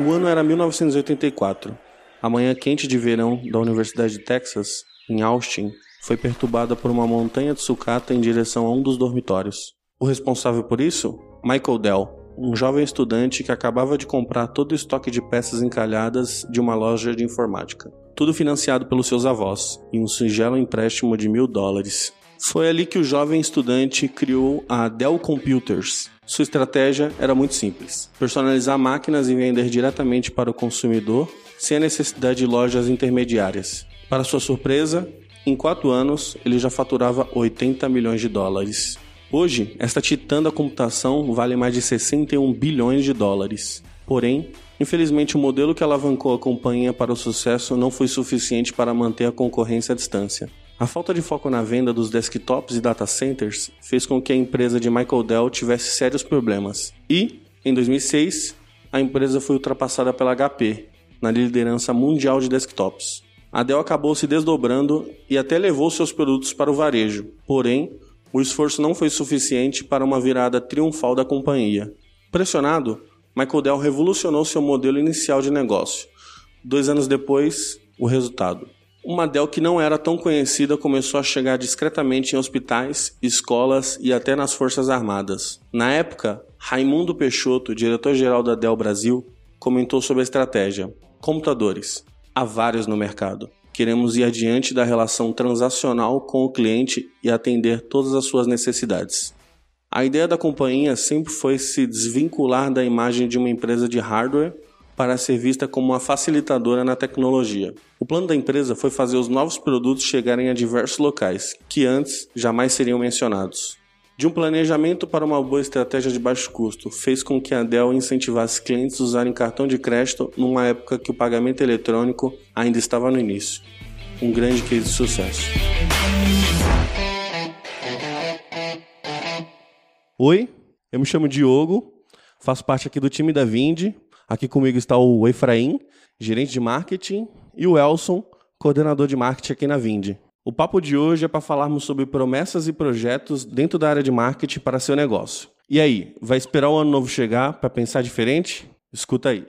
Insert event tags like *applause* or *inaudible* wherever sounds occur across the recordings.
O ano era 1984. A manhã quente de verão da Universidade de Texas, em Austin, foi perturbada por uma montanha de sucata em direção a um dos dormitórios. O responsável por isso? Michael Dell, um jovem estudante que acabava de comprar todo o estoque de peças encalhadas de uma loja de informática. Tudo financiado pelos seus avós, em um singelo empréstimo de mil dólares. Foi ali que o jovem estudante criou a Dell Computers. Sua estratégia era muito simples: personalizar máquinas e vender diretamente para o consumidor, sem a necessidade de lojas intermediárias. Para sua surpresa, em quatro anos ele já faturava 80 milhões de dólares. Hoje, esta titã da computação vale mais de 61 bilhões de dólares. Porém, infelizmente, o modelo que alavancou a companhia para o sucesso não foi suficiente para manter a concorrência à distância. A falta de foco na venda dos desktops e data centers fez com que a empresa de Michael Dell tivesse sérios problemas. E, em 2006, a empresa foi ultrapassada pela HP na liderança mundial de desktops. A Dell acabou se desdobrando e até levou seus produtos para o varejo. Porém, o esforço não foi suficiente para uma virada triunfal da companhia. Pressionado, Michael Dell revolucionou seu modelo inicial de negócio. Dois anos depois, o resultado. Uma Dell que não era tão conhecida começou a chegar discretamente em hospitais, escolas e até nas Forças Armadas. Na época, Raimundo Peixoto, diretor-geral da Dell Brasil, comentou sobre a estratégia. Computadores. Há vários no mercado. Queremos ir adiante da relação transacional com o cliente e atender todas as suas necessidades. A ideia da companhia sempre foi se desvincular da imagem de uma empresa de hardware para ser vista como uma facilitadora na tecnologia. O plano da empresa foi fazer os novos produtos chegarem a diversos locais, que antes jamais seriam mencionados. De um planejamento para uma boa estratégia de baixo custo, fez com que a Dell incentivasse clientes a usarem cartão de crédito numa época que o pagamento eletrônico ainda estava no início. Um grande case de sucesso. Oi, eu me chamo Diogo, faço parte aqui do time da Vindi. Aqui comigo está o Efraim, gerente de marketing, e o Elson, coordenador de marketing aqui na Vindi. O papo de hoje é para falarmos sobre promessas e projetos dentro da área de marketing para seu negócio. E aí, vai esperar o ano novo chegar para pensar diferente? Escuta aí.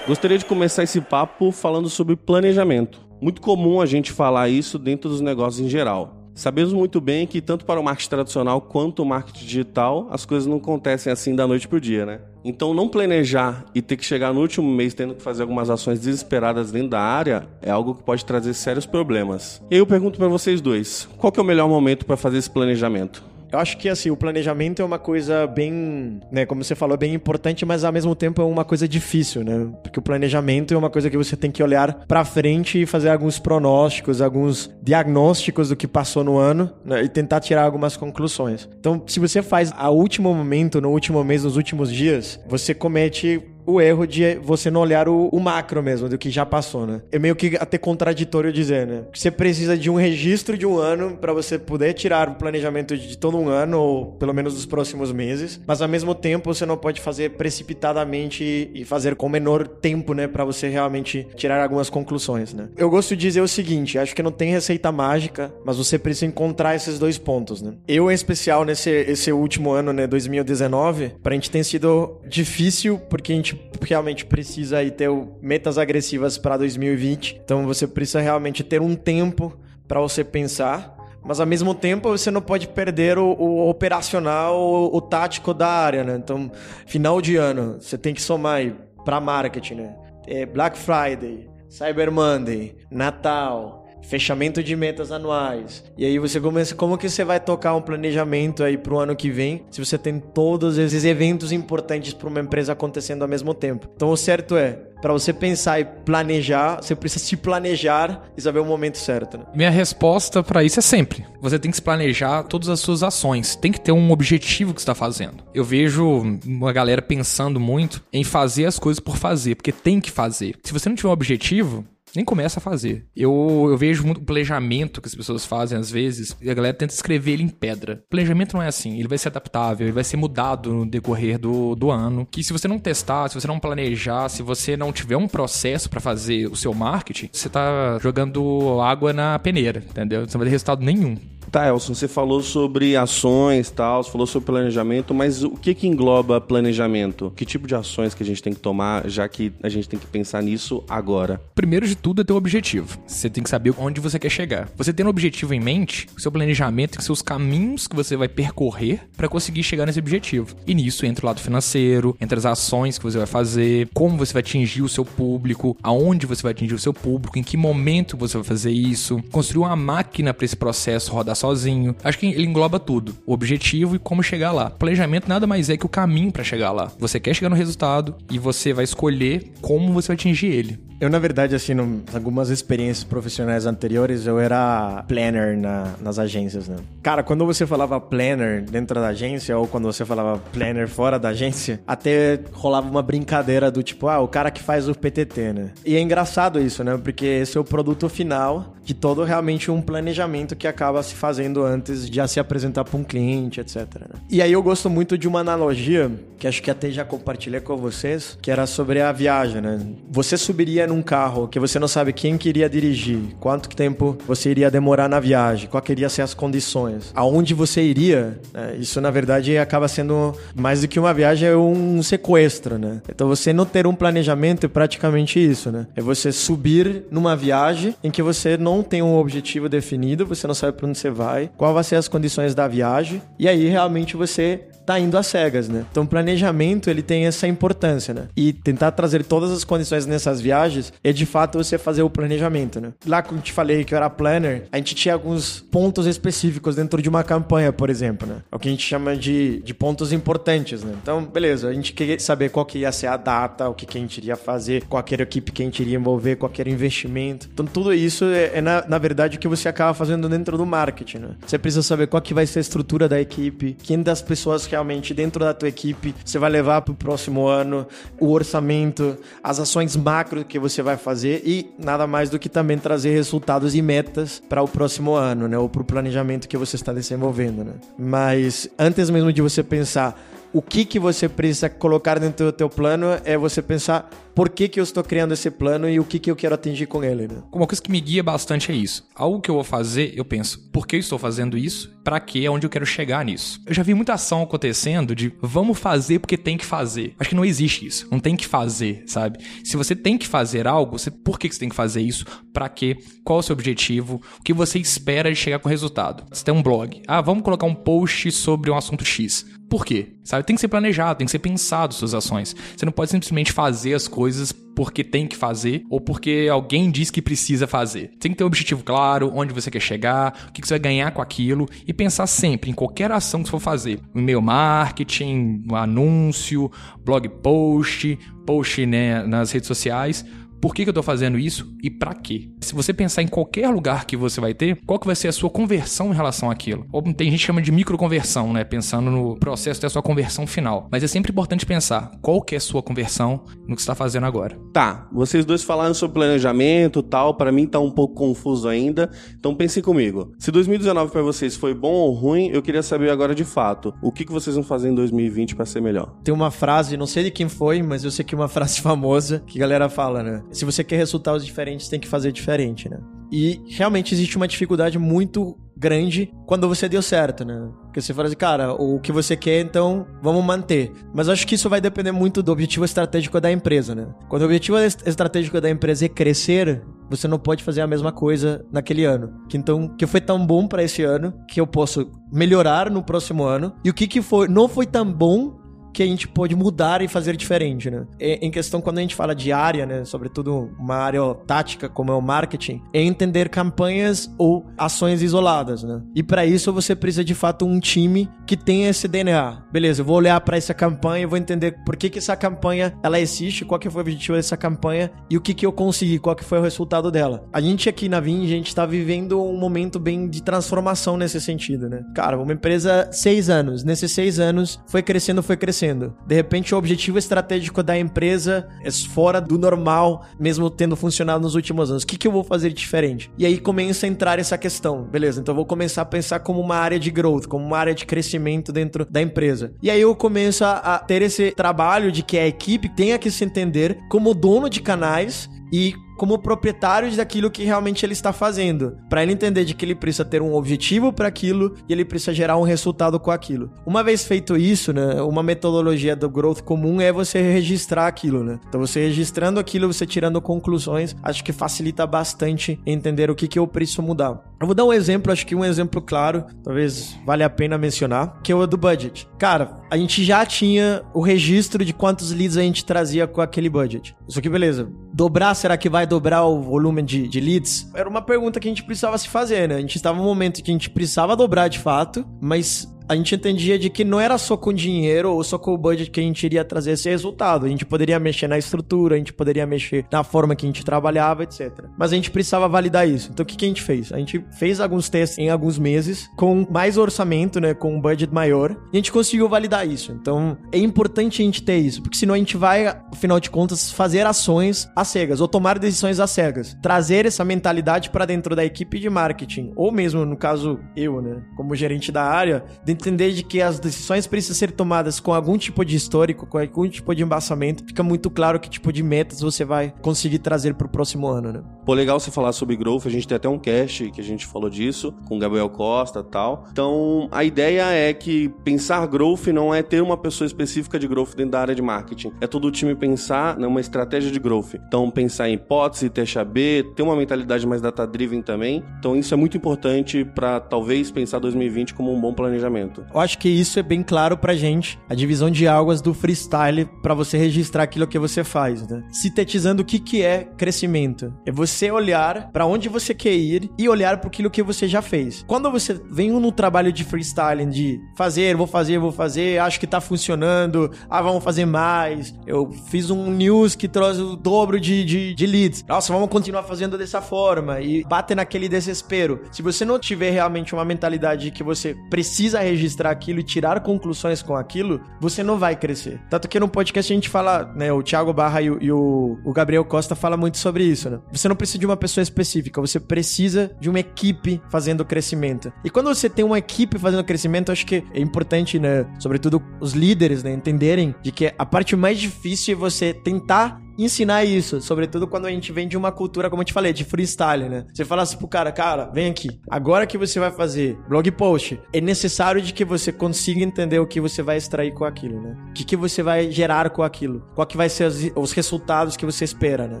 Gostaria de começar esse papo falando sobre planejamento. Muito comum a gente falar isso dentro dos negócios em geral. Sabemos muito bem que tanto para o marketing tradicional quanto o marketing digital, as coisas não acontecem assim da noite para o dia, né? Então, não planejar e ter que chegar no último mês tendo que fazer algumas ações desesperadas dentro da área é algo que pode trazer sérios problemas. E aí eu pergunto para vocês dois, qual é o melhor momento para fazer esse planejamento? Eu acho que assim, o planejamento é uma coisa bem, né, como você falou, bem importante, mas ao mesmo tempo é uma coisa difícil, né? Porque o planejamento é uma coisa que você tem que olhar para frente e fazer alguns pronósticos, alguns diagnósticos do que passou no ano né, e tentar tirar algumas conclusões. Então, se você faz a último momento, no último mês, nos últimos dias, você comete o erro de você não olhar o, o, macro mesmo, do que já passou, né? É meio que até contraditório dizer, né? Você precisa de um registro de um ano para você poder tirar o planejamento de todo um ano, ou pelo menos dos próximos meses, mas ao mesmo tempo você não pode fazer precipitadamente e fazer com menor tempo, né? Para você realmente tirar algumas conclusões, né? Eu gosto de dizer o seguinte, acho que não tem receita mágica, mas você precisa encontrar esses dois pontos, né? Eu, em especial, nesse esse último ano, né, 2019, pra gente tem sido difícil porque a gente realmente precisa aí ter metas agressivas para 2020. Então você precisa realmente ter um tempo para você pensar. Mas ao mesmo tempo você não pode perder o, o operacional, o, o, tático da área, né? Então, final de ano, você tem que somar para marketing, né? É Black Friday, Cyber Monday, Natal, fechamento de metas anuais. E aí você começa como que você vai tocar um planejamento aí para o ano que vem, se você tem todos esses eventos importantes para uma empresa acontecendo ao mesmo tempo. Então o certo é, para você pensar e planejar, você precisa se planejar e saber o momento certo. Né? Minha resposta para isso é sempre: você tem que se planejar todas as suas ações, tem que ter um objetivo que está fazendo. Eu vejo uma galera pensando muito em fazer as coisas por fazer, porque tem que fazer. Se você não tiver um objetivo, nem começa a fazer. Eu, eu vejo muito o planejamento que as pessoas fazem às vezes e a galera tenta escrever ele em pedra. O planejamento não é assim, ele vai ser adaptável, ele vai ser mudado no decorrer do, do ano. Que se você não testar, se você não planejar, se você não tiver um processo para fazer o seu marketing, você tá jogando água na peneira, entendeu? Você não vai ter resultado nenhum. Tá, Elson, você falou sobre ações tal, você falou sobre planejamento, mas o que que engloba planejamento? Que tipo de ações que a gente tem que tomar, já que a gente tem que pensar nisso agora? Primeiro de tudo é ter um objetivo. Você tem que saber onde você quer chegar. Você tendo um objetivo em mente, o seu planejamento os caminhos que você vai percorrer para conseguir chegar nesse objetivo. E nisso entra o lado financeiro, entra as ações que você vai fazer, como você vai atingir o seu público, aonde você vai atingir o seu público, em que momento você vai fazer isso, construir uma máquina para esse processo rodar sozinho. Acho que ele engloba tudo: o objetivo e como chegar lá. Planejamento nada mais é que o caminho para chegar lá. Você quer chegar no resultado e você vai escolher como você vai atingir ele. Eu, na verdade, assim, algumas experiências profissionais anteriores, eu era planner na, nas agências, né? Cara, quando você falava planner dentro da agência ou quando você falava planner fora da agência, até rolava uma brincadeira do tipo, ah, o cara que faz o PTT, né? E é engraçado isso, né? Porque esse é o produto final de todo realmente um planejamento que acaba se fazendo antes de se apresentar para um cliente, etc. Né? E aí eu gosto muito de uma analogia que acho que até já compartilhei com vocês, que era sobre a viagem, né? Você subiria num carro que você não sabe quem queria dirigir, quanto tempo você iria demorar na viagem, quais queria ser as condições, aonde você iria. Né? Isso na verdade acaba sendo mais do que uma viagem, é um sequestro, né? Então você não ter um planejamento é praticamente isso, né? É você subir numa viagem em que você não tem um objetivo definido, você não sabe para onde você vai, qual vai ser as condições da viagem, e aí realmente você tá indo às cegas, né? Então, planejamento, ele tem essa importância, né? E tentar trazer todas as condições nessas viagens é, de fato, você fazer o planejamento, né? Lá, quando eu te falei que eu era planner, a gente tinha alguns pontos específicos dentro de uma campanha, por exemplo, né? É o que a gente chama de, de pontos importantes, né? Então, beleza, a gente queria saber qual que ia ser a data, o que, que a gente iria fazer, qual era a equipe que a gente iria envolver, qual era o investimento. Então, tudo isso é, é na, na verdade, o que você acaba fazendo dentro do marketing, né? Você precisa saber qual que vai ser a estrutura da equipe, quem das pessoas que realmente dentro da tua equipe você vai levar para o próximo ano, o orçamento, as ações macro que você vai fazer e nada mais do que também trazer resultados e metas para o próximo ano, né? Ou para o planejamento que você está desenvolvendo, né? Mas antes mesmo de você pensar o que, que você precisa colocar dentro do teu plano é você pensar por que, que eu estou criando esse plano e o que, que eu quero atingir com ele. Né? Uma coisa que me guia bastante é isso. Algo que eu vou fazer, eu penso, por que eu estou fazendo isso? Para quê? Aonde eu quero chegar nisso? Eu já vi muita ação acontecendo de vamos fazer porque tem que fazer. Acho que não existe isso. Não tem que fazer, sabe? Se você tem que fazer algo, você, por que, que você tem que fazer isso? Para quê? Qual o seu objetivo? O que você espera de chegar com o resultado? Você tem um blog. Ah, vamos colocar um post sobre um assunto X. Por quê? Sabe? Tem que ser planejado, tem que ser pensado suas ações. Você não pode simplesmente fazer as coisas porque tem que fazer ou porque alguém diz que precisa fazer. Tem que ter um objetivo claro, onde você quer chegar, o que você vai ganhar com aquilo e pensar sempre em qualquer ação que você for fazer. E-mail marketing, anúncio, blog post, post né, nas redes sociais por que, que eu estou fazendo isso e para quê? Se você pensar em qualquer lugar que você vai ter, qual que vai ser a sua conversão em relação àquilo? Ou tem gente que chama de microconversão, né? Pensando no processo da sua conversão final. Mas é sempre importante pensar qual que é a sua conversão no que você está fazendo agora. Tá, vocês dois falaram sobre planejamento tal, para mim tá um pouco confuso ainda. Então pense comigo. Se 2019 para vocês foi bom ou ruim, eu queria saber agora de fato, o que, que vocês vão fazer em 2020 para ser melhor? Tem uma frase, não sei de quem foi, mas eu sei que é uma frase *laughs* famosa que a galera fala, né? Se você quer resultados diferentes, tem que fazer diferente, né? E realmente existe uma dificuldade muito grande quando você deu certo, né? Porque você fala assim, cara, o que você quer, então vamos manter. Mas acho que isso vai depender muito do objetivo estratégico da empresa, né? Quando o objetivo estratégico da empresa é crescer, você não pode fazer a mesma coisa naquele ano. Que então, que foi tão bom para esse ano que eu posso melhorar no próximo ano. E o que que foi não foi tão bom que a gente pode mudar e fazer diferente, né? Em questão, quando a gente fala de área, né? Sobretudo uma área tática, como é o marketing, é entender campanhas ou ações isoladas, né? E para isso você precisa de fato um time que tenha esse DNA. Beleza, eu vou olhar para essa campanha, vou entender por que, que essa campanha ela existe, qual que foi o objetivo dessa campanha e o que, que eu consegui, qual que foi o resultado dela. A gente aqui na Vin, a gente tá vivendo um momento bem de transformação nesse sentido, né? Cara, uma empresa seis anos, nesses seis anos foi crescendo, foi crescendo crescendo. De repente, o objetivo estratégico da empresa é fora do normal, mesmo tendo funcionado nos últimos anos. O que, que eu vou fazer diferente? E aí começa a entrar essa questão. Beleza, então eu vou começar a pensar como uma área de growth, como uma área de crescimento dentro da empresa. E aí eu começo a ter esse trabalho de que a equipe tenha que se entender como dono de canais e como proprietário daquilo que realmente ele está fazendo, para ele entender de que ele precisa ter um objetivo para aquilo e ele precisa gerar um resultado com aquilo. Uma vez feito isso, né, uma metodologia do growth comum é você registrar aquilo, né? Então você registrando aquilo, você tirando conclusões, acho que facilita bastante entender o que que eu preciso mudar. Eu vou dar um exemplo, acho que um exemplo claro, talvez vale a pena mencionar, que é o do budget. Cara, a gente já tinha o registro de quantos leads a gente trazia com aquele budget. Isso aqui, beleza. Dobrar, será que vai dobrar o volume de, de leads? Era uma pergunta que a gente precisava se fazer, né? A gente estava num momento que a gente precisava dobrar de fato, mas a gente entendia de que não era só com dinheiro ou só com o budget que a gente iria trazer esse resultado. A gente poderia mexer na estrutura, a gente poderia mexer na forma que a gente trabalhava, etc. Mas a gente precisava validar isso. Então o que, que a gente fez? A gente fez alguns testes em alguns meses com mais orçamento, né, com um budget maior, e a gente conseguiu validar isso. Então é importante a gente ter isso, porque senão a gente vai, afinal de contas, fazer ações às cegas ou tomar decisões às cegas. Trazer essa mentalidade para dentro da equipe de marketing, ou mesmo no caso eu, né, como gerente da área, entender de que as decisões precisam ser tomadas com algum tipo de histórico, com algum tipo de embasamento, fica muito claro que tipo de metas você vai conseguir trazer para o próximo ano, né? Pô, legal você falar sobre growth, a gente tem até um cast que a gente falou disso, com o Gabriel Costa tal. Então, a ideia é que pensar growth não é ter uma pessoa específica de growth dentro da área de marketing, é todo o time pensar numa estratégia de growth. Então, pensar em hipótese, teste AB, ter uma mentalidade mais data-driven também. Então, isso é muito importante para talvez pensar 2020 como um bom planejamento. Eu acho que isso é bem claro pra gente, a divisão de águas do freestyle para você registrar aquilo que você faz, né? Sintetizando o que que é crescimento. É você olhar para onde você quer ir e olhar para aquilo que você já fez. Quando você vem no trabalho de freestyling de fazer, vou fazer, vou fazer, acho que tá funcionando, ah, vamos fazer mais. Eu fiz um news que trouxe o dobro de, de, de leads. Nossa, vamos continuar fazendo dessa forma e bate naquele desespero. Se você não tiver realmente uma mentalidade que você precisa registrar registrar aquilo e tirar conclusões com aquilo, você não vai crescer. Tanto que no podcast a gente fala, né, o Thiago Barra e, o, e o, Gabriel Costa fala muito sobre isso, né? Você não precisa de uma pessoa específica, você precisa de uma equipe fazendo crescimento. E quando você tem uma equipe fazendo crescimento, acho que é importante, né, sobretudo os líderes, né, entenderem de que a parte mais difícil é você tentar ensinar isso, sobretudo quando a gente vem de uma cultura, como eu te falei, de freestyle, né? Você fala assim pro cara, cara, vem aqui. Agora que você vai fazer blog post, é necessário de que você consiga entender o que você vai extrair com aquilo, né? O que, que você vai gerar com aquilo? Qual que vai ser os, os resultados que você espera, né?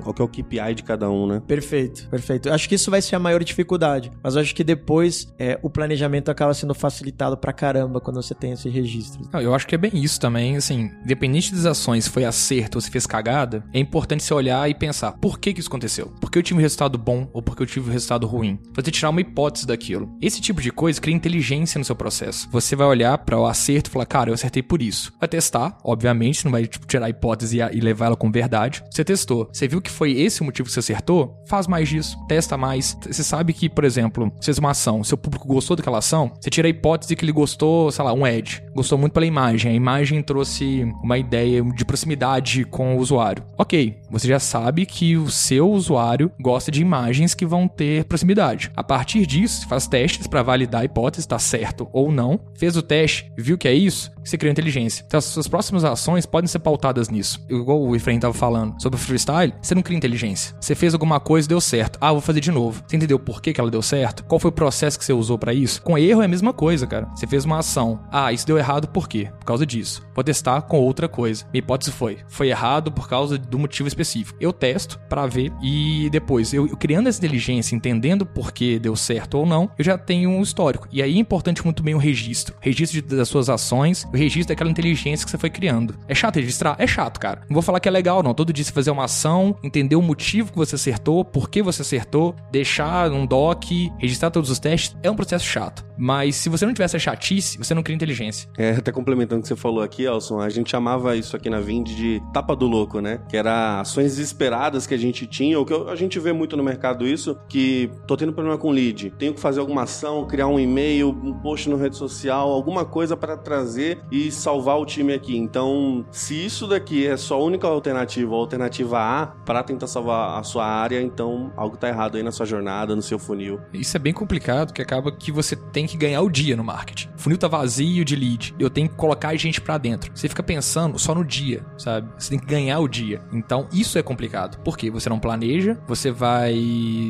Qual que é o KPI de cada um, né? Perfeito, perfeito. Eu acho que isso vai ser a maior dificuldade, mas eu acho que depois é, o planejamento acaba sendo facilitado pra caramba quando você tem esse registro. eu acho que é bem isso também, assim, independente das ações, foi acerto ou se fez cagada, é importante você olhar e pensar, por que que isso aconteceu? Por que eu tive um resultado bom ou por que eu tive um resultado ruim? Você tirar uma hipótese daquilo. Esse tipo de coisa cria inteligência no seu processo. Você vai olhar para o acerto e falar, cara, eu acertei por isso. Vai testar, obviamente, não vai tipo, tirar a hipótese e, e levar ela com verdade. Você testou, você viu que foi esse o motivo que você acertou? Faz mais disso, testa mais. Você sabe que, por exemplo, você fez uma ação, seu público gostou daquela ação, você tira a hipótese que ele gostou, sei lá, um ad. Gostou muito pela imagem. A imagem trouxe uma ideia de proximidade com o usuário. Ok, você já sabe que o seu usuário gosta de imagens que vão ter proximidade. A partir disso, faz testes para validar a hipótese, está certo ou não. Fez o teste, viu que é isso, você cria inteligência. Então, as suas próximas ações podem ser pautadas nisso. Igual o Efraim estava falando sobre freestyle, você não cria inteligência. Você fez alguma coisa e deu certo. Ah, vou fazer de novo. Você entendeu por que, que ela deu certo? Qual foi o processo que você usou para isso? Com erro é a mesma coisa, cara. Você fez uma ação. Ah, isso deu errado por quê? Por causa disso. Vou testar com outra coisa. Minha hipótese foi: foi errado por causa do motivo específico. Eu testo para ver e depois, eu, eu, criando essa inteligência, entendendo por que deu certo ou não, eu já tenho um histórico. E aí é importante muito bem o registro. Registro de, das suas ações, o registro daquela inteligência que você foi criando. É chato registrar? É chato, cara. Não vou falar que é legal, não. Todo dia você fazer uma ação, entender o motivo que você acertou, por que você acertou, deixar um doc, registrar todos os testes, é um processo chato. Mas se você não tivesse a chatice, você não cria inteligência. É, até complementando o que você falou aqui, Elson, a gente chamava isso aqui na Vind de tapa do louco, né? Que era ações desesperadas que a gente tinha, ou que a gente vê muito no mercado isso, que tô tendo problema com lead, tenho que fazer alguma ação, criar um e-mail, um post no rede social, alguma coisa para trazer e salvar o time aqui. Então, se isso daqui é só a única alternativa, a alternativa A, para tentar salvar a sua área, então algo tá errado aí na sua jornada, no seu funil. Isso é bem complicado, que acaba que você tem que ganhar o dia no marketing. O funil tá vazio de lead, eu tenho que colocar gente para dentro. Você fica pensando só no dia, sabe? Você tem que ganhar o dia. Então, isso é complicado. Por quê? Você não planeja, você vai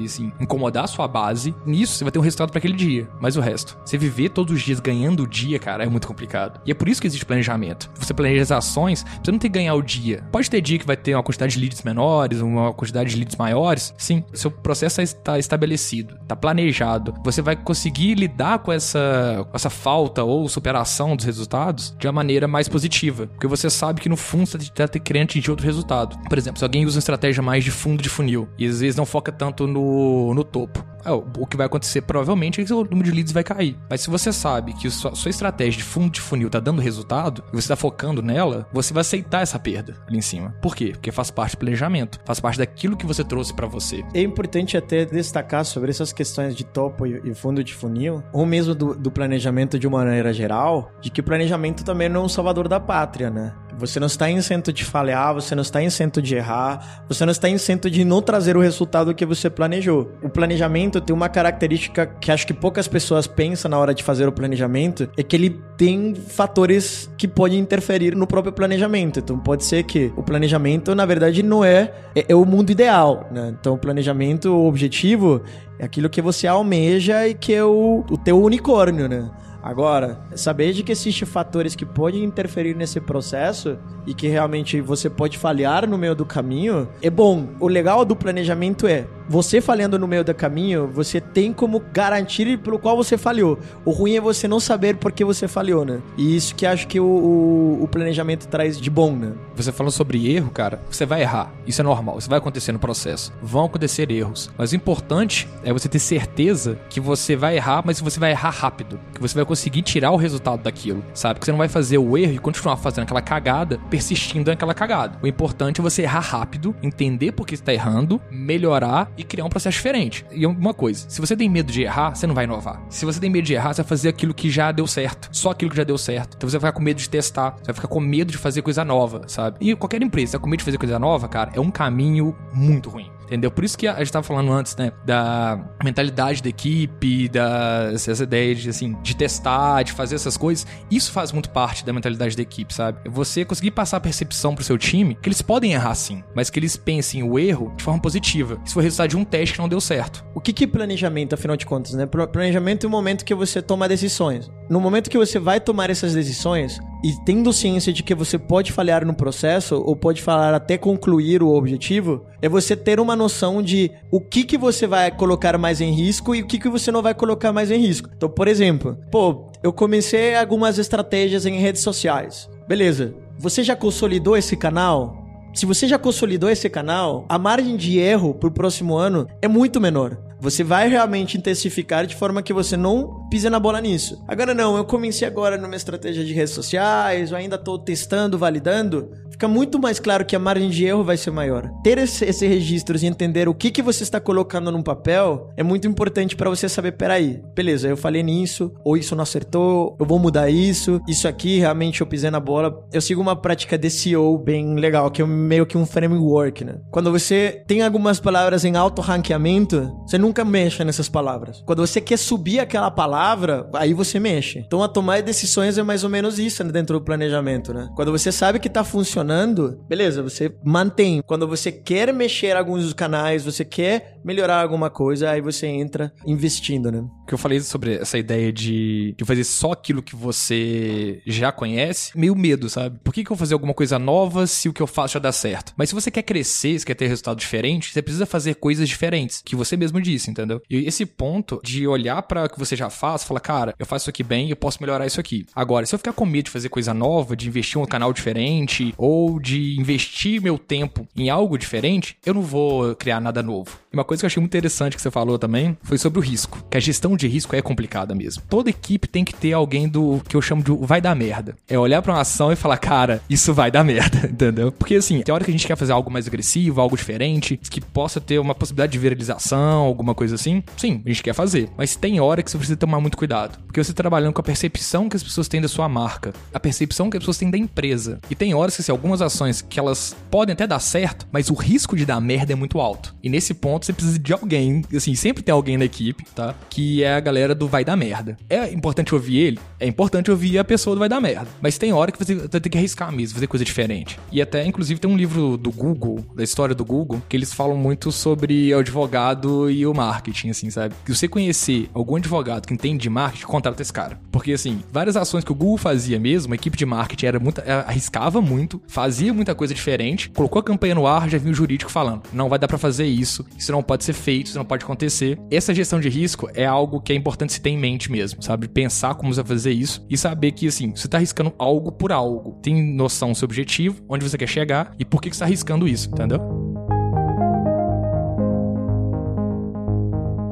assim, incomodar a sua base. Nisso, você vai ter um resultado para aquele dia. Mas o resto, você viver todos os dias ganhando o dia, cara, é muito complicado. E é por isso que existe planejamento. Você planeja as ações, você não tem que ganhar o dia. Pode ter dia que vai ter uma quantidade de leads menores, uma quantidade de leads maiores. Sim, seu processo está estabelecido, está planejado. Você vai conseguir lidar com essa, com essa falta ou superação dos resultados de uma maneira mais positiva. Porque você sabe que no fundo você está querendo atingir outro resultado. Por exemplo, se alguém usa uma estratégia mais de fundo de funil e às vezes não foca tanto no, no topo. É, o que vai acontecer provavelmente é que o número de leads vai cair. Mas se você sabe que sua, sua estratégia de fundo de funil tá dando resultado e você tá focando nela, você vai aceitar essa perda ali em cima. Por quê? Porque faz parte do planejamento, faz parte daquilo que você trouxe para você. É importante até destacar sobre essas questões de topo e, fundo de funil, ou mesmo do, do planejamento de uma maneira geral, de que o planejamento também não é um salvador da pátria, né? Você não está isento de falhar, você não está isento de errar, você não está isento de não trazer o resultado que você planejou. O planejamento tem uma característica que acho que poucas pessoas pensam na hora de fazer o planejamento, é que ele tem fatores que podem interferir no próprio planejamento. Então pode ser que o planejamento, na verdade, não é, é, é o mundo ideal, né? Então o planejamento, o objetivo, é aquilo que você almeja e que é o, o teu unicórnio, né? Agora, saber de que existem fatores que podem interferir nesse processo e que realmente você pode falhar no meio do caminho é bom. O legal do planejamento é você falhando no meio do caminho, você tem como garantir pelo qual você falhou. O ruim é você não saber por que você falhou, né? E isso que acho que o, o, o planejamento traz de bom, né? Você falando sobre erro, cara, você vai errar. Isso é normal, isso vai acontecer no processo. Vão acontecer erros. Mas o importante é você ter certeza que você vai errar, mas você vai errar rápido. Que você vai conseguir tirar o resultado daquilo, sabe? Que você não vai fazer o erro e continuar fazendo aquela cagada, persistindo naquela cagada. O importante é você errar rápido, entender por que está errando, melhorar e criar um processo diferente. E uma coisa, se você tem medo de errar, você não vai inovar. Se você tem medo de errar, você vai fazer aquilo que já deu certo. Só aquilo que já deu certo. Então você vai ficar com medo de testar, você vai ficar com medo de fazer coisa nova, sabe? E qualquer empresa, você tá com medo de fazer coisa nova, cara, é um caminho muito ruim entendeu? Por isso que a gente tava falando antes, né, da mentalidade da equipe, das essa ideia de assim, de testar, de fazer essas coisas, isso faz muito parte da mentalidade da equipe, sabe? Você conseguir passar a percepção pro seu time que eles podem errar sim, mas que eles pensem o erro de forma positiva. Isso foi resultado de um teste que não deu certo. O que que é planejamento, afinal de contas, né? Planejamento é o momento que você toma decisões. No momento que você vai tomar essas decisões e tendo ciência de que você pode falhar no processo ou pode falhar até concluir o objetivo, é você ter uma noção de o que que você vai colocar mais em risco e o que que você não vai colocar mais em risco. Então, por exemplo, pô, eu comecei algumas estratégias em redes sociais. Beleza. Você já consolidou esse canal? Se você já consolidou esse canal, a margem de erro pro próximo ano é muito menor. Você vai realmente intensificar de forma que você não pise na bola nisso. Agora não, eu comecei agora numa estratégia de redes sociais, eu ainda estou testando, validando. Fica muito mais claro que a margem de erro vai ser maior. Ter esse, esse registro e entender o que, que você está colocando num papel é muito importante para você saber, peraí, beleza, eu falei nisso, ou isso não acertou, eu vou mudar isso, isso aqui realmente eu pisei na bola. Eu sigo uma prática de SEO bem legal, que é meio que um framework, né? Quando você tem algumas palavras em auto-ranqueamento, você não nunca mexa nessas palavras. Quando você quer subir aquela palavra, aí você mexe. Então a tomar decisões é mais ou menos isso né, dentro do planejamento, né? Quando você sabe que tá funcionando, beleza, você mantém. Quando você quer mexer alguns dos canais, você quer melhorar alguma coisa, aí você entra investindo, né? que eu falei sobre essa ideia de, de fazer só aquilo que você já conhece, meio medo, sabe? Por que, que eu vou fazer alguma coisa nova se o que eu faço já dá certo? Mas se você quer crescer, se quer ter resultado diferente, você precisa fazer coisas diferentes, que você mesmo disse, entendeu? E esse ponto de olhar para o que você já faz, falar, cara, eu faço isso aqui bem, eu posso melhorar isso aqui. Agora, se eu ficar com medo de fazer coisa nova, de investir em um canal diferente, ou de investir meu tempo em algo diferente, eu não vou criar nada novo. E uma coisa que eu achei muito interessante que você falou também foi sobre o risco, que a gestão de risco é complicada mesmo. Toda equipe tem que ter alguém do que eu chamo de vai dar merda. É olhar para uma ação e falar, cara, isso vai dar merda, *laughs* entendeu? Porque assim, tem hora que a gente quer fazer algo mais agressivo, algo diferente, que possa ter uma possibilidade de viralização, alguma coisa assim. Sim, a gente quer fazer. Mas tem hora que você precisa tomar muito cuidado. Porque você tá trabalhando com a percepção que as pessoas têm da sua marca, a percepção que as pessoas têm da empresa. E tem horas que se algum algumas ações que elas podem até dar certo, mas o risco de dar merda é muito alto. E nesse ponto você precisa de alguém, assim, sempre tem alguém na equipe, tá? Que é a galera do vai dar merda. É importante ouvir ele? É importante ouvir a pessoa do vai dar merda. Mas tem hora que você vai ter que arriscar mesmo, fazer coisa diferente. E até, inclusive, tem um livro do Google, da história do Google, que eles falam muito sobre o advogado e o marketing, assim, sabe? Que você conhecer algum advogado que entende de marketing, contrata esse cara. Porque, assim, várias ações que o Google fazia mesmo, a equipe de marketing era muito, arriscava muito, fazia muita coisa diferente, colocou a campanha no ar, já viu o jurídico falando: não vai dar para fazer isso, isso não pode ser feito, isso não pode acontecer. Essa gestão de risco é algo que é importante se ter em mente mesmo, sabe? Pensar como você vai fazer isso e saber que, assim, você tá arriscando algo por algo. Tem noção do seu objetivo, onde você quer chegar e por que, que você tá arriscando isso, entendeu?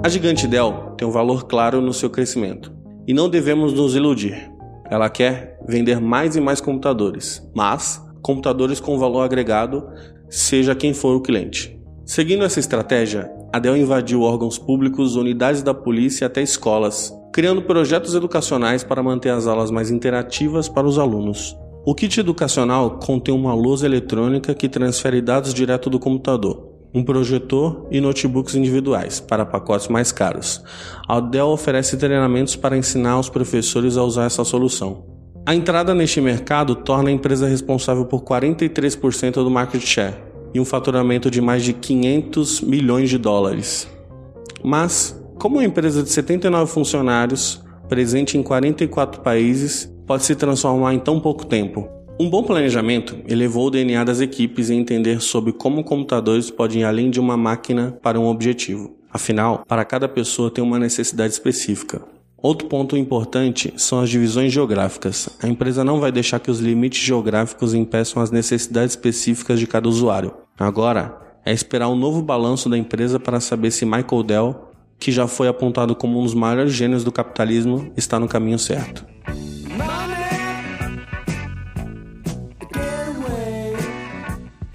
A gigante Dell tem um valor claro no seu crescimento e não devemos nos iludir. Ela quer vender mais e mais computadores, mas computadores com valor agregado, seja quem for o cliente. Seguindo essa estratégia, a Dell invadiu órgãos públicos, unidades da polícia e até escolas, criando projetos educacionais para manter as aulas mais interativas para os alunos. O kit educacional contém uma lousa eletrônica que transfere dados direto do computador, um projetor e notebooks individuais para pacotes mais caros. A Dell oferece treinamentos para ensinar os professores a usar essa solução. A entrada neste mercado torna a empresa responsável por 43% do market share e um faturamento de mais de 500 milhões de dólares. Mas, como uma empresa de 79 funcionários, presente em 44 países, pode se transformar em tão pouco tempo? Um bom planejamento elevou o DNA das equipes em entender sobre como computadores podem ir além de uma máquina para um objetivo. Afinal, para cada pessoa tem uma necessidade específica. Outro ponto importante são as divisões geográficas. A empresa não vai deixar que os limites geográficos impeçam as necessidades específicas de cada usuário. Agora, é esperar um novo balanço da empresa para saber se Michael Dell, que já foi apontado como um dos maiores gênios do capitalismo, está no caminho certo.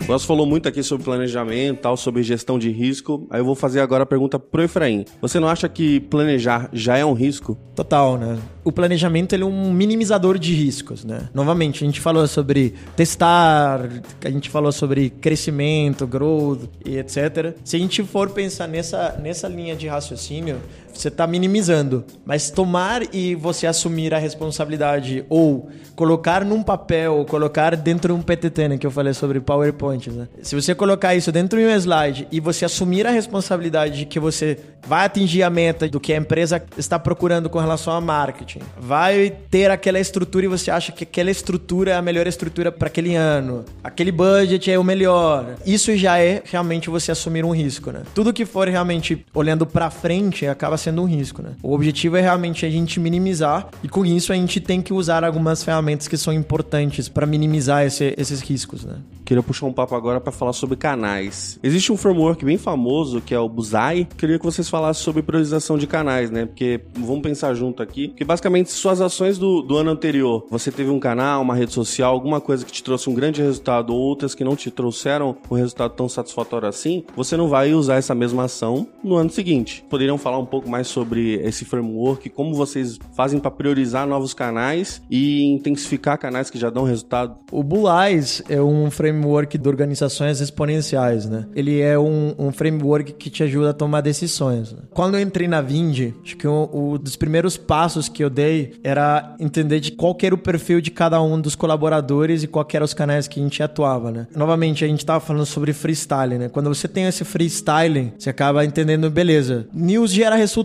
O falou muito aqui sobre planejamento, tal, sobre gestão de risco. Aí eu vou fazer agora a pergunta pro Efraim. Você não acha que planejar já é um risco? Total, né? O planejamento ele é um minimizador de riscos, né? Novamente, a gente falou sobre testar, a gente falou sobre crescimento, growth e etc. Se a gente for pensar nessa, nessa linha de raciocínio, você está minimizando. Mas tomar e você assumir a responsabilidade ou colocar num papel, colocar dentro de um PTT, né, que eu falei sobre PowerPoint, né? Se você colocar isso dentro de um slide e você assumir a responsabilidade de que você vai atingir a meta do que a empresa está procurando com relação a marketing, vai ter aquela estrutura e você acha que aquela estrutura é a melhor estrutura para aquele ano, aquele budget é o melhor. Isso já é realmente você assumir um risco, né? Tudo que for realmente olhando para frente acaba sendo um risco, né? O objetivo é realmente a gente minimizar e com isso a gente tem que usar algumas ferramentas que são importantes para minimizar esse, esses riscos, né? Queria puxar um papo agora para falar sobre canais. Existe um framework bem famoso que é o Buzai. Queria que vocês falassem sobre priorização de canais, né? Porque vamos pensar junto aqui. Que basicamente suas ações do, do ano anterior, você teve um canal, uma rede social, alguma coisa que te trouxe um grande resultado, ou outras que não te trouxeram um resultado tão satisfatório assim, você não vai usar essa mesma ação no ano seguinte. Poderiam falar um pouco mais sobre esse framework, como vocês fazem para priorizar novos canais e intensificar canais que já dão resultado? O Bulais é um framework de organizações exponenciais, né? Ele é um, um framework que te ajuda a tomar decisões. Né? Quando eu entrei na Vind, acho que um, um dos primeiros passos que eu dei era entender de qual era o perfil de cada um dos colaboradores e qual eram os canais que a gente atuava, né? Novamente, a gente estava falando sobre freestyle, né? Quando você tem esse freestyling, você acaba entendendo, beleza, news gera resultado,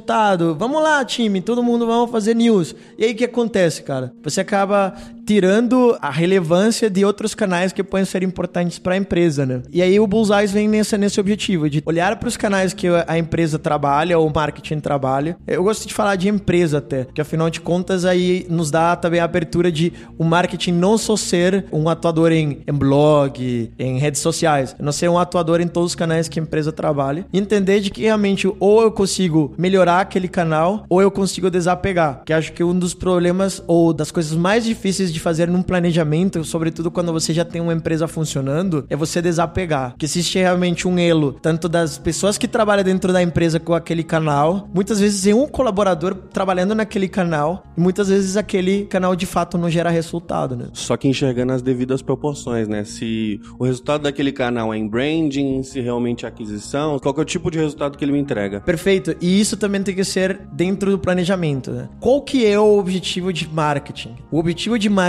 vamos lá, time, todo mundo vamos fazer news. E aí o que acontece, cara? Você acaba tirando a relevância de outros canais que podem ser importantes para a empresa, né? E aí o Bullseye vem nesse, nesse objetivo de olhar para os canais que a empresa trabalha ou o marketing trabalha. Eu gosto de falar de empresa até, porque afinal de contas aí nos dá também a abertura de o marketing não só ser um atuador em, em blog, em redes sociais, não ser um atuador em todos os canais que a empresa trabalha, e entender de que realmente ou eu consigo melhorar aquele canal ou eu consigo desapegar, que acho que um dos problemas ou das coisas mais difíceis de fazer num planejamento, sobretudo quando você já tem uma empresa funcionando, é você desapegar. Que existe realmente um elo, tanto das pessoas que trabalham dentro da empresa com aquele canal, muitas vezes tem um colaborador trabalhando naquele canal, e muitas vezes aquele canal de fato não gera resultado, né? Só que enxergando as devidas proporções, né? Se o resultado daquele canal é em branding, se realmente é aquisição, qual é o tipo de resultado que ele me entrega. Perfeito. E isso também tem que ser dentro do planejamento, né? Qual que é o objetivo de marketing? O objetivo de marketing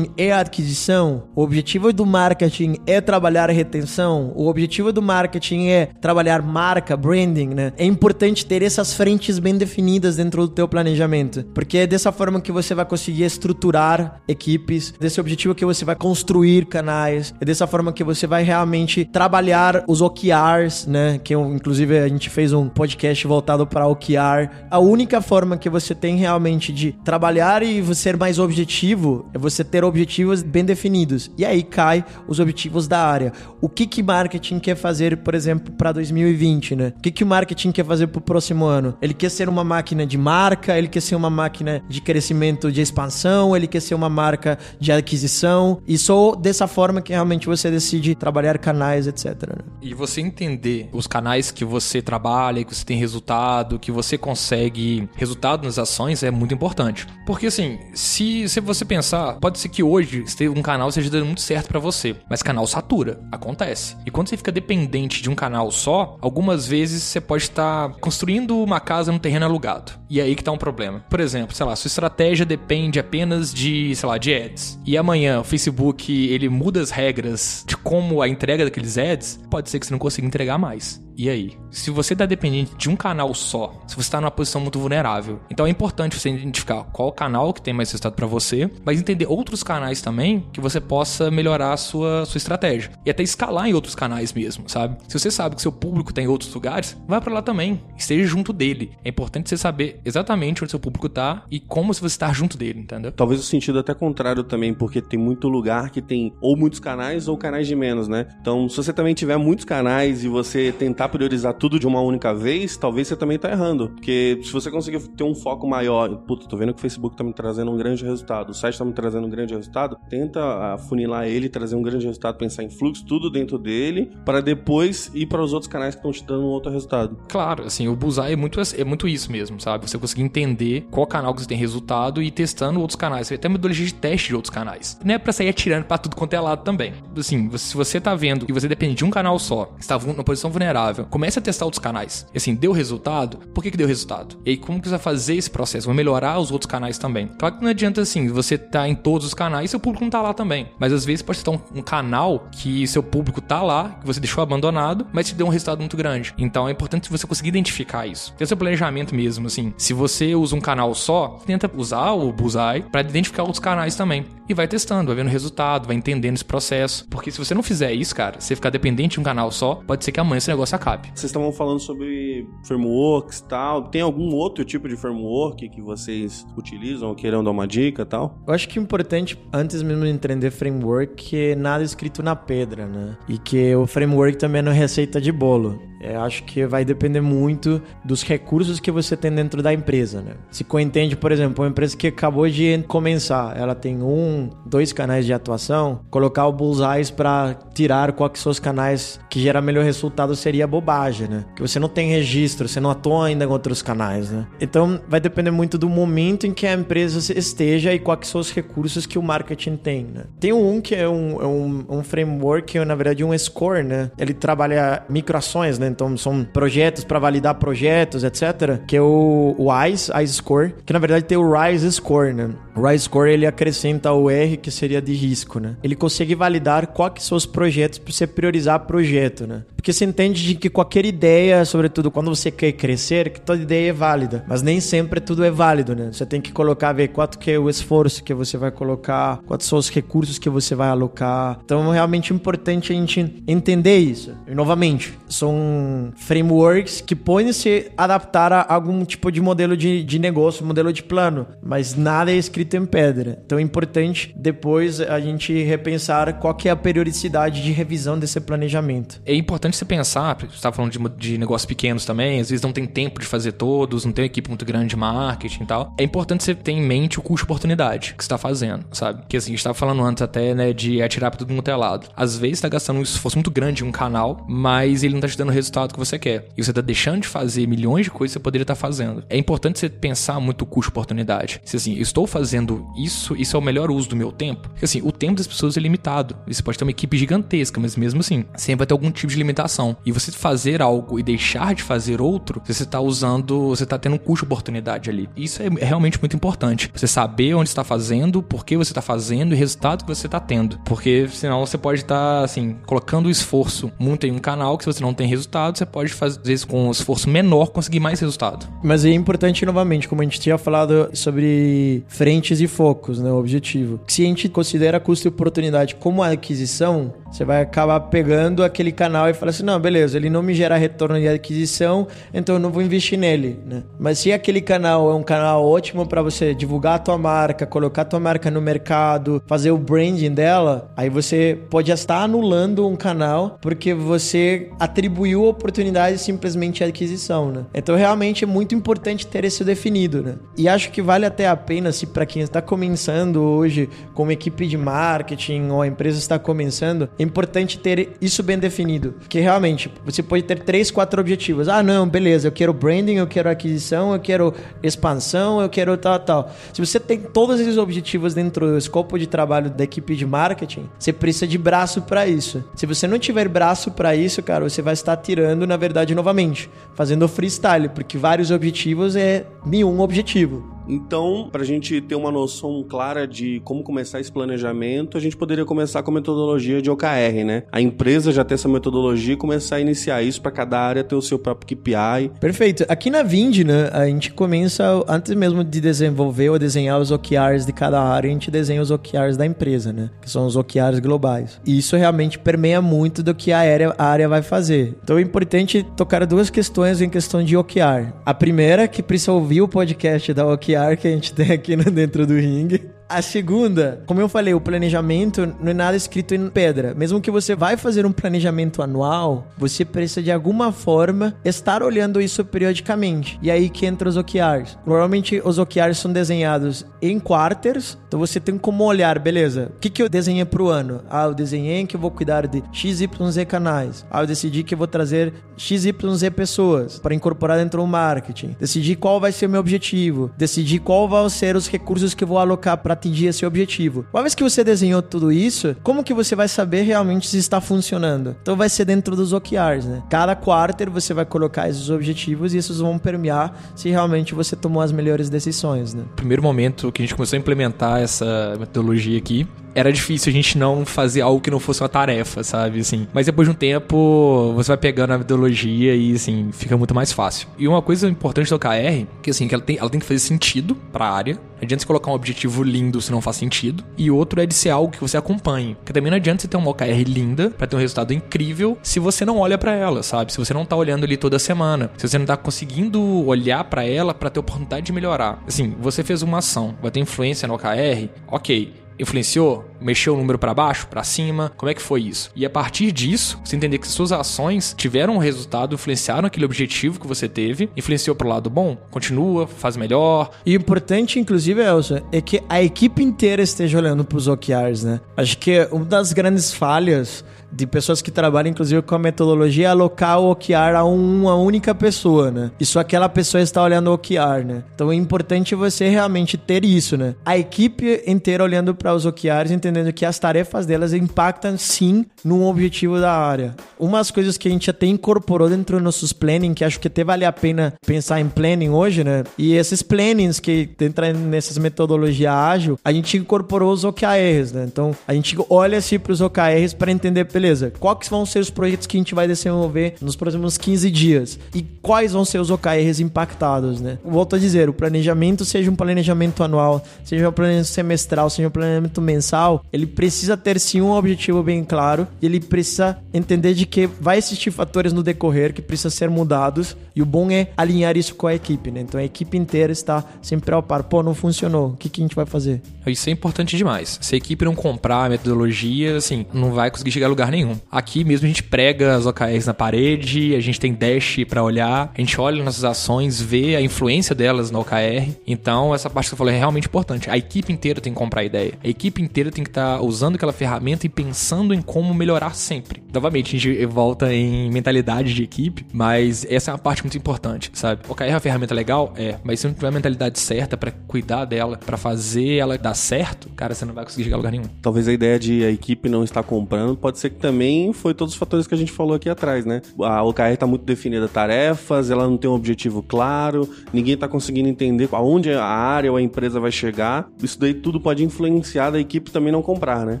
é a aquisição? O objetivo do marketing é trabalhar a retenção? O objetivo do marketing é trabalhar marca, branding, né? É importante ter essas frentes bem definidas dentro do teu planejamento, porque é dessa forma que você vai conseguir estruturar equipes, desse objetivo que você vai construir canais, é dessa forma que você vai realmente trabalhar os OKRs, né? Que inclusive a gente fez um podcast voltado para OKR. A única forma que você tem realmente de trabalhar e ser mais objetivo é você ter objetivos bem definidos. E aí cai os objetivos da área. O que que marketing quer fazer, por exemplo, para 2020, né? O que que o marketing quer fazer para o próximo ano? Ele quer ser uma máquina de marca, ele quer ser uma máquina de crescimento, de expansão, ele quer ser uma marca de aquisição. E só dessa forma que realmente você decide trabalhar canais, etc. Né? E você entender os canais que você trabalha, que você tem resultado, que você consegue resultado nas ações é muito importante. Porque assim, se, se você pensar, pode ser que hoje um canal seja dando muito certo para você, mas canal satura, acontece. E quando você fica dependente de um canal só, algumas vezes você pode estar construindo uma casa no terreno alugado. E aí que tá um problema. Por exemplo, sei lá, sua estratégia depende apenas de, sei lá, de ads. E amanhã o Facebook ele muda as regras de como a entrega daqueles ads, pode ser que você não consiga entregar mais. E aí? Se você está dependente de um canal só, se você está numa posição muito vulnerável, então é importante você identificar qual canal que tem mais resultado para você, mas entender outros canais também que você possa melhorar a sua, sua estratégia. E até escalar em outros canais mesmo, sabe? Se você sabe que seu público tem tá outros lugares, vai para lá também. Esteja junto dele. É importante você saber exatamente onde seu público está e como você está junto dele, entendeu? Talvez o sentido até contrário também, porque tem muito lugar que tem ou muitos canais ou canais de menos, né? Então, se você também tiver muitos canais e você tentar priorizar tudo de uma única vez, talvez você também tá errando. Porque se você conseguir ter um foco maior, puta, tô vendo que o Facebook tá me trazendo um grande resultado, o site tá me trazendo um grande resultado, tenta afunilar ele, trazer um grande resultado, pensar em fluxo, tudo dentro dele, para depois ir para os outros canais que estão te dando um outro resultado. Claro, assim, o Bullseye é muito, é muito isso mesmo, sabe? Você conseguir entender qual canal que você tem resultado e ir testando outros canais. Você tem metodologia de teste de outros canais. Não é pra sair atirando pra tudo quanto é lado também. Assim, se você tá vendo que você depende de um canal só, está numa posição vulnerável, comece a testar outros canais. Assim, deu resultado? Por que, que deu resultado? E aí, como que você vai fazer esse processo? Vai melhorar os outros canais também. Claro que não adianta assim, você tá em todos os canais e seu público não tá lá também. Mas às vezes pode estar um, um canal que seu público tá lá, que você deixou abandonado, mas te deu um resultado muito grande. Então é importante você conseguir identificar isso. Ter seu planejamento mesmo, assim. Se você usa um canal só, tenta usar o Bullseye para identificar outros canais também. E vai testando, vai vendo o resultado, vai entendendo esse processo. Porque se você não fizer isso, cara, você ficar dependente de um canal só, pode ser que amanhã esse negócio acabe. Vocês estavam falando sobre frameworks e tal. Tem algum outro tipo de framework que vocês utilizam ou queiram dar uma dica e tal? Eu acho que o importante, antes mesmo de entender framework, é nada escrito na pedra, né? E que o framework também não é receita de bolo. É, acho que vai depender muito dos recursos que você tem dentro da empresa, né? Se entende, por exemplo, uma empresa que acabou de começar, ela tem um, dois canais de atuação, colocar o bullseyes para tirar quais são os canais que geram melhor resultado seria bobagem, né? Porque você não tem registro, você não atua ainda com outros canais, né? Então vai depender muito do momento em que a empresa esteja e quais são os recursos que o marketing tem, né? Tem um que é um, é um, um framework, na verdade um score, né? Ele trabalha microações, né? Então são projetos para validar projetos, etc. Que é o, o ICE, ICE Score, que na verdade tem o RISE Score, né? O RISE Score ele acrescenta o R, que seria de risco, né? Ele consegue validar quais são os projetos para você priorizar projeto, né? Porque você entende de que qualquer ideia, sobretudo quando você quer crescer, que toda ideia é válida. Mas nem sempre tudo é válido, né? Você tem que colocar, ver quanto que é o esforço que você vai colocar, quais são os recursos que você vai alocar. Então é realmente importante a gente entender isso. E novamente, são frameworks que podem se adaptar a algum tipo de modelo de, de negócio, modelo de plano. Mas nada é escrito em pedra. Então é importante depois a gente repensar qual que é a periodicidade de revisão desse planejamento. É importante você pensar, você estava falando de, de negócios pequenos também, às vezes não tem tempo de fazer todos, não tem equipe muito grande de marketing e tal. É importante você ter em mente o custo-oportunidade que você está fazendo, sabe? Que assim, a gente estava falando antes até, né, de atirar para todo mundo é lado. Às vezes está gastando um esforço muito grande em um canal, mas ele não está te dando o resultado que você quer. E você está deixando de fazer milhões de coisas que você poderia estar tá fazendo. É importante você pensar muito custo-oportunidade. Se assim, estou fazendo isso, isso é o melhor uso do meu tempo. Porque assim, o tempo das pessoas é limitado. Você pode ter uma equipe gigantesca, mas mesmo assim, sempre vai ter algum tipo de limitação. E você fazer algo e deixar de fazer outro, você está usando, você está tendo um custo-oportunidade ali. Isso é, é realmente muito importante. Você saber onde está fazendo, por que você está fazendo e o resultado que você está tendo. Porque senão você pode estar, tá, assim, colocando o esforço muito em um canal que se você não tem resultado, você pode fazer isso com um esforço menor, conseguir mais resultado. Mas é importante novamente, como a gente tinha falado sobre frentes e focos, né, o objetivo. Se a gente considera custo e oportunidade como aquisição, você vai acabar pegando aquele canal e falar assim: não, beleza, ele não me gera retorno de aquisição, então eu não vou investir nele. Né? Mas se aquele canal é um canal ótimo para você divulgar a tua marca, colocar a tua marca no mercado, fazer o branding dela, aí você pode estar anulando um canal porque você atribuiu a oportunidade simplesmente à aquisição. Né? Então realmente é muito importante ter isso definido. Né? E acho que vale até a pena, se para quem está começando hoje com uma equipe de marketing ou a empresa está começando, é importante ter isso bem definido. Porque realmente, você pode ter três, quatro objetivos. Ah, não, beleza, eu quero branding, eu quero aquisição, eu quero expansão, eu quero tal, tal. Se você tem todos esses objetivos dentro do escopo de trabalho da equipe de marketing, você precisa de braço para isso. Se você não tiver braço para isso, cara, você vai estar tirando, na verdade, novamente, fazendo freestyle, porque vários objetivos é nenhum objetivo. Então, para a gente ter uma noção clara de como começar esse planejamento, a gente poderia começar com a metodologia de OKR, né? A empresa já tem essa metodologia e começar a iniciar isso para cada área ter o seu próprio KPI. Perfeito. Aqui na Vind, né, a gente começa antes mesmo de desenvolver ou desenhar os OKRs de cada área, a gente desenha os OKRs da empresa, né? Que são os OKRs globais. E isso realmente permeia muito do que a área, a área vai fazer. Então é importante tocar duas questões em questão de OKR. A primeira, que precisa ouvir o podcast da OKR que a gente tem aqui dentro do ringue. A segunda, como eu falei, o planejamento não é nada escrito em pedra. Mesmo que você vai fazer um planejamento anual, você precisa de alguma forma estar olhando isso periodicamente. E aí que entra os OKRs. Normalmente os OKRs são desenhados em quarters, então você tem como olhar, beleza, o que, que eu desenhei para o ano? Ah, eu desenhei que eu vou cuidar de XYZ canais. Ah, eu decidi que eu vou trazer XYZ pessoas para incorporar dentro do marketing. Decidi qual vai ser o meu objetivo. Decidi qual vão ser os recursos que eu vou alocar para atingir esse objetivo. Uma vez que você desenhou tudo isso, como que você vai saber realmente se está funcionando? Então vai ser dentro dos OKRs, né? Cada quarter você vai colocar esses objetivos e esses vão permear se realmente você tomou as melhores decisões, né? Primeiro momento que a gente começou a implementar essa metodologia aqui, era difícil a gente não fazer algo que não fosse uma tarefa, sabe? Assim. Mas depois de um tempo, você vai pegando a metodologia e, assim, fica muito mais fácil. E uma coisa importante do OKR, que assim, que ela tem, ela tem que fazer sentido para a área. Não adianta você colocar um objetivo lindo se não faz sentido. E outro é de ser algo que você acompanhe. Porque também não adianta você ter uma OKR linda para ter um resultado incrível se você não olha para ela, sabe? Se você não tá olhando ali toda semana. Se você não tá conseguindo olhar para ela para ter oportunidade de melhorar. Assim, você fez uma ação, vai ter influência no OKR, ok influenciou? Mexeu o número para baixo, para cima? Como é que foi isso? E a partir disso, você entender que suas ações tiveram um resultado, influenciaram aquele objetivo que você teve, influenciou pro lado bom, continua, faz melhor. E importante, inclusive, Elson, é que a equipe inteira esteja olhando pros OKRs, né? Acho que uma das grandes falhas de pessoas que trabalham, inclusive, com a metodologia alocar o OKR a uma única pessoa, né? E só aquela pessoa está olhando o OKR, né? Então é importante você realmente ter isso, né? A equipe inteira olhando para os OKRs, entendendo que as tarefas delas impactam sim no objetivo da área. Umas coisas que a gente até incorporou dentro dos nossos planning, que acho que até vale a pena pensar em planning hoje, né? E esses plannings que entram nessas metodologias ágil, a gente incorporou os OKRs, né? Então a gente olha assim para os OKRs para entender beleza, quais vão ser os projetos que a gente vai desenvolver nos próximos 15 dias e quais vão ser os OKRs impactados, né? Volto a dizer, o planejamento seja um planejamento anual, seja um planejamento semestral, seja um planejamento mensal, ele precisa ter sim um objetivo bem claro, e ele precisa entender de que vai existir fatores no decorrer que precisam ser mudados, e o bom é alinhar isso com a equipe, né? Então a equipe inteira está sempre ao par. Pô, não funcionou, o que, que a gente vai fazer? Isso é importante demais. Se a equipe não comprar a metodologia, assim, não vai conseguir chegar a lugar nenhum. Aqui mesmo a gente prega as OKRs na parede, a gente tem dash para olhar, a gente olha nossas ações, vê a influência delas no OKR. Então, essa parte que eu falei é realmente importante. A equipe inteira tem que comprar a ideia. A equipe inteira tem que estar tá usando aquela ferramenta e pensando em como melhorar sempre. Novamente, a gente volta em mentalidade de equipe, mas essa é uma parte muito importante, sabe? OKR é uma ferramenta legal? É, mas se não tiver a mentalidade certa para cuidar dela, para fazer ela dar certo, cara, você não vai conseguir chegar a lugar nenhum. Talvez a ideia de a equipe não estar comprando pode ser que também foi todos os fatores que a gente falou aqui atrás, né? A OKR está muito definida tarefas, ela não tem um objetivo claro, ninguém está conseguindo entender aonde a área ou a empresa vai chegar. Isso daí tudo pode influenciar da equipe também não comprar, né?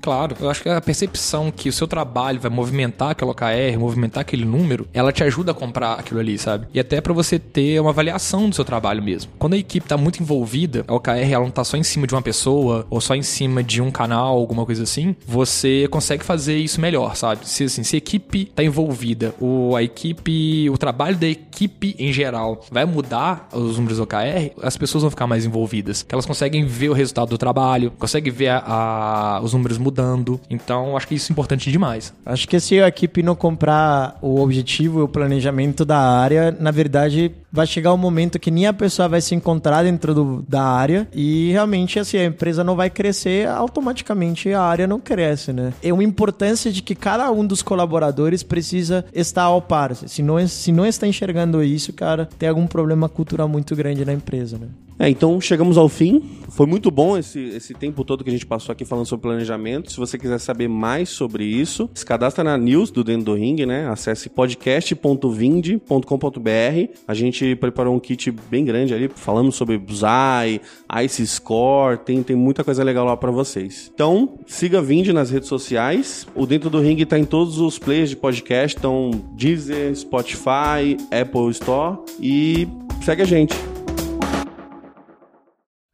Claro, eu acho que a percepção que o seu trabalho vai movimentar aquela OKR, movimentar aquele número, ela te ajuda a comprar aquilo ali, sabe? E até para você ter uma avaliação do seu trabalho mesmo. Quando a equipe está muito envolvida, a OKR ela não tá só em cima de uma pessoa ou só em cima de um canal, alguma coisa assim, você consegue fazer isso melhor, sabe? Se assim, se a equipe tá envolvida, o a equipe, o trabalho da equipe em geral vai mudar os números OKR, as pessoas vão ficar mais envolvidas. Que elas conseguem ver o resultado do trabalho, conseguem ver a, a, os números mudando. Então, acho que isso é importante demais. Acho que se a equipe não comprar o objetivo e o planejamento da área, na verdade, vai chegar um momento que nem a pessoa vai se encontrar dentro do, da área e realmente assim a empresa não vai crescer, automaticamente a área não cresce, né? É uma importância de que cada um dos colaboradores precisa estar ao par. Se não, se não está enxergando isso, cara, tem algum problema cultural muito grande na empresa, né? É, então chegamos ao fim. Foi muito bom esse, esse tempo todo que a gente passou aqui falando sobre planejamento. Se você quiser saber mais sobre isso, se cadastra na news do Dentro do Ring, né? Acesse podcast.vind.com.br. A gente preparou um kit bem grande ali, falando sobre Bullseye, Ice Score, tem, tem muita coisa legal lá para vocês. Então, siga Vind nas redes sociais. O Dentro do Ring tá em todos os players de podcast, então Deezer, Spotify, Apple Store e segue a gente.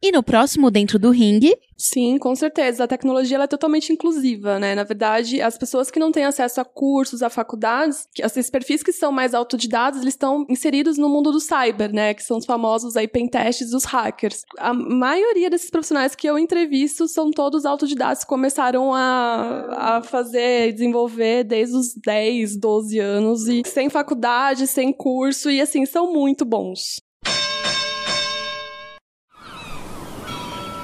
E no próximo Dentro do Ringue, Sim, com certeza. A tecnologia é totalmente inclusiva, né? Na verdade, as pessoas que não têm acesso a cursos, a faculdades, esses perfis que são mais autodidatos, eles estão inseridos no mundo do cyber, né? Que são os famosos aí pentests dos hackers. A maioria desses profissionais que eu entrevisto são todos autodidatos, começaram a, a fazer, desenvolver desde os 10, 12 anos e sem faculdade, sem curso e assim, são muito bons.